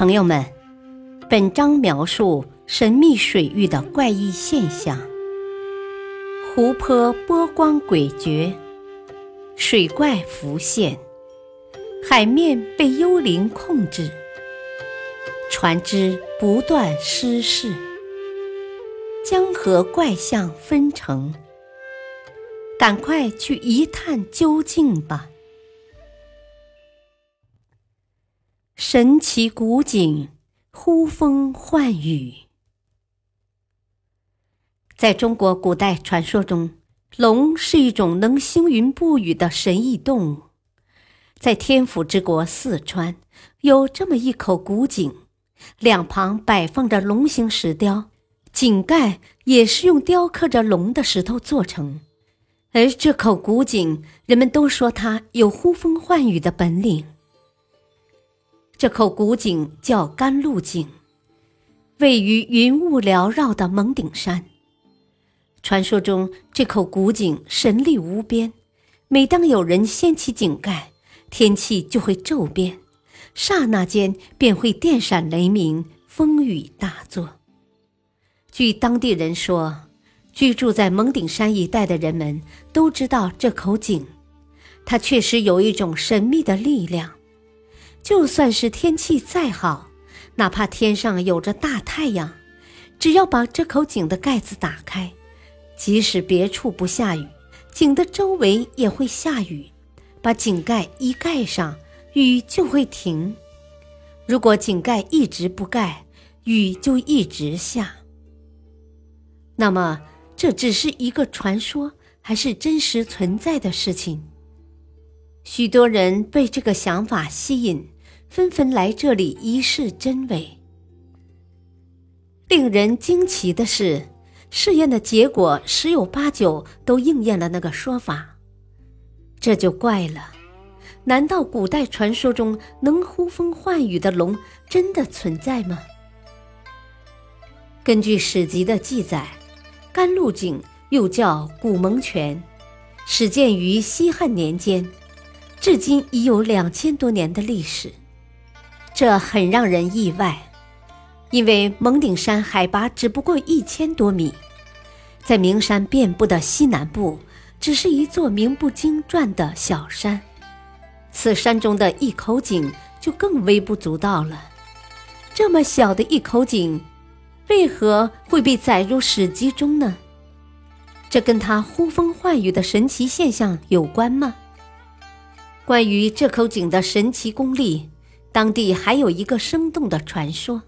朋友们，本章描述神秘水域的怪异现象：湖泊波光诡谲，水怪浮现，海面被幽灵控制，船只不断失事，江河怪象纷呈。赶快去一探究竟吧！神奇古井，呼风唤雨。在中国古代传说中，龙是一种能星云布雨的神异动物。在天府之国四川，有这么一口古井，两旁摆放着龙形石雕，井盖也是用雕刻着龙的石头做成。而这口古井，人们都说它有呼风唤雨的本领。这口古井叫甘露井，位于云雾缭绕的蒙顶山。传说中，这口古井神力无边，每当有人掀起井盖，天气就会骤变，刹那间便会电闪雷鸣，风雨大作。据当地人说。居住在蒙顶山一带的人们都知道这口井，它确实有一种神秘的力量。就算是天气再好，哪怕天上有着大太阳，只要把这口井的盖子打开，即使别处不下雨，井的周围也会下雨。把井盖一盖上，雨就会停；如果井盖一直不盖，雨就一直下。那么。这只是一个传说，还是真实存在的事情？许多人被这个想法吸引，纷纷来这里一试真伪。令人惊奇的是，试验的结果十有八九都应验了那个说法。这就怪了，难道古代传说中能呼风唤雨的龙真的存在吗？根据史籍的记载。甘露井又叫古蒙泉，始建于西汉年间，至今已有两千多年的历史。这很让人意外，因为蒙顶山海拔只不过一千多米，在名山遍布的西南部，只是一座名不经传的小山。此山中的一口井就更微不足道了。这么小的一口井。为何会被载入史籍中呢？这跟他呼风唤雨的神奇现象有关吗？关于这口井的神奇功力，当地还有一个生动的传说：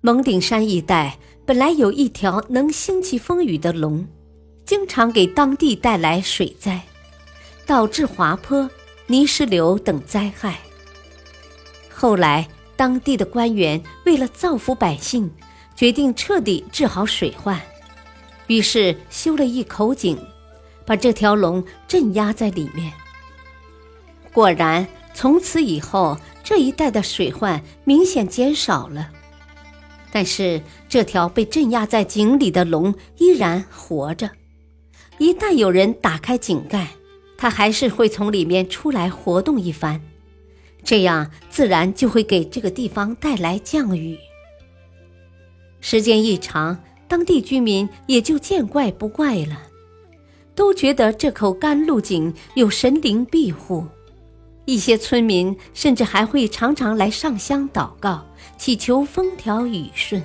蒙顶山一带本来有一条能兴起风雨的龙，经常给当地带来水灾，导致滑坡、泥石流等灾害。后来。当地的官员为了造福百姓，决定彻底治好水患，于是修了一口井，把这条龙镇压在里面。果然，从此以后，这一带的水患明显减少了。但是，这条被镇压在井里的龙依然活着，一旦有人打开井盖，它还是会从里面出来活动一番。这样自然就会给这个地方带来降雨。时间一长，当地居民也就见怪不怪了，都觉得这口甘露井有神灵庇护。一些村民甚至还会常常来上香祷告，祈求风调雨顺。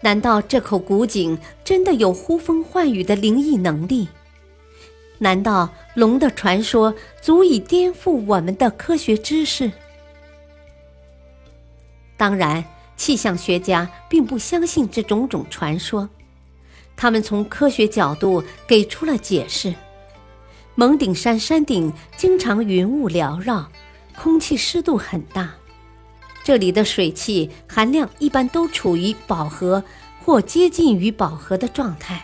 难道这口古井真的有呼风唤雨的灵异能力？难道龙的传说足以颠覆我们的科学知识？当然，气象学家并不相信这种种传说，他们从科学角度给出了解释。蒙顶山山顶经常云雾缭绕，空气湿度很大，这里的水汽含量一般都处于饱和或接近于饱和的状态。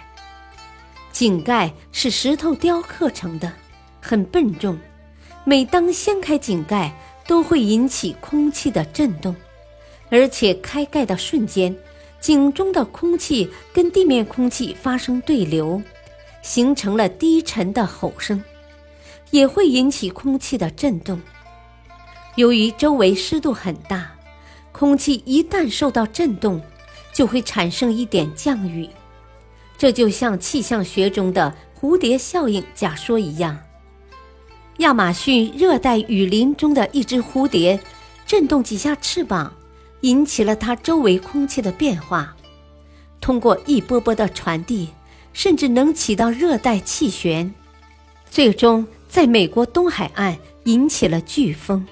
井盖是石头雕刻成的，很笨重。每当掀开井盖，都会引起空气的震动，而且开盖的瞬间，井中的空气跟地面空气发生对流，形成了低沉的吼声，也会引起空气的震动。由于周围湿度很大，空气一旦受到震动，就会产生一点降雨。这就像气象学中的蝴蝶效应假说一样。亚马逊热带雨林中的一只蝴蝶，震动几下翅膀，引起了它周围空气的变化，通过一波波的传递，甚至能起到热带气旋，最终在美国东海岸引起了飓风。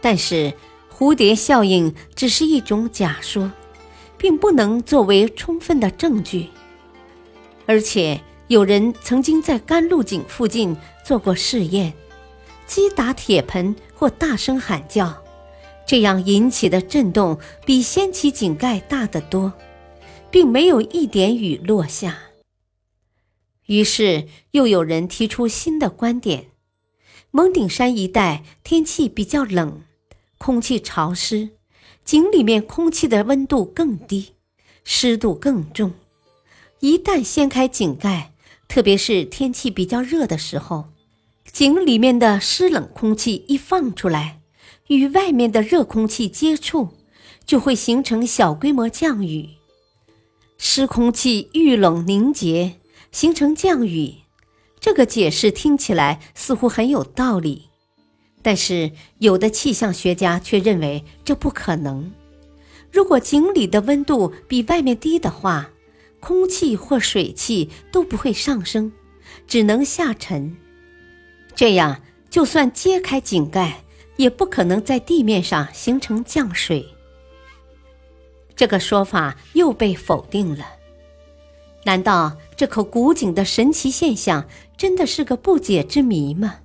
但是，蝴蝶效应只是一种假说，并不能作为充分的证据，而且。有人曾经在甘露井附近做过试验，击打铁盆或大声喊叫，这样引起的震动比掀起井盖大得多，并没有一点雨落下。于是又有人提出新的观点：蒙顶山一带天气比较冷，空气潮湿，井里面空气的温度更低，湿度更重，一旦掀开井盖。特别是天气比较热的时候，井里面的湿冷空气一放出来，与外面的热空气接触，就会形成小规模降雨。湿空气遇冷凝结，形成降雨。这个解释听起来似乎很有道理，但是有的气象学家却认为这不可能。如果井里的温度比外面低的话，空气或水汽都不会上升，只能下沉。这样，就算揭开井盖，也不可能在地面上形成降水。这个说法又被否定了。难道这口古井的神奇现象真的是个不解之谜吗？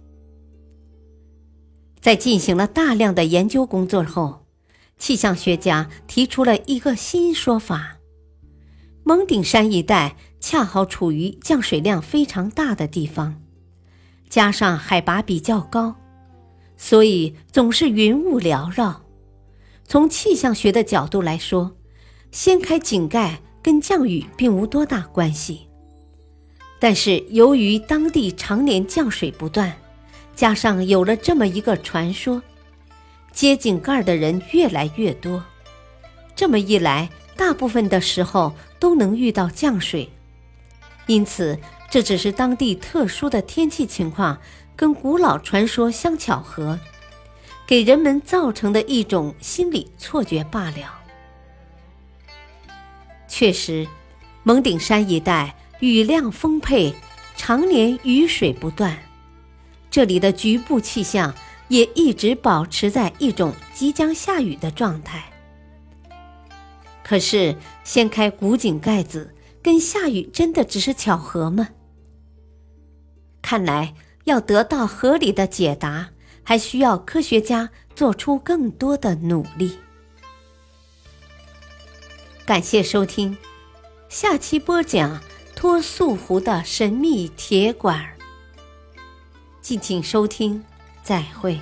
在进行了大量的研究工作后，气象学家提出了一个新说法。蒙顶山一带恰好处于降水量非常大的地方，加上海拔比较高，所以总是云雾缭绕。从气象学的角度来说，掀开井盖跟降雨并无多大关系。但是由于当地常年降水不断，加上有了这么一个传说，揭井盖的人越来越多，这么一来。大部分的时候都能遇到降水，因此这只是当地特殊的天气情况跟古老传说相巧合，给人们造成的一种心理错觉罢了。确实，蒙顶山一带雨量丰沛，常年雨水不断，这里的局部气象也一直保持在一种即将下雨的状态。可是，掀开古井盖子跟下雨真的只是巧合吗？看来要得到合理的解答，还需要科学家做出更多的努力。感谢收听，下期播讲脱素湖的神秘铁管。敬请收听，再会。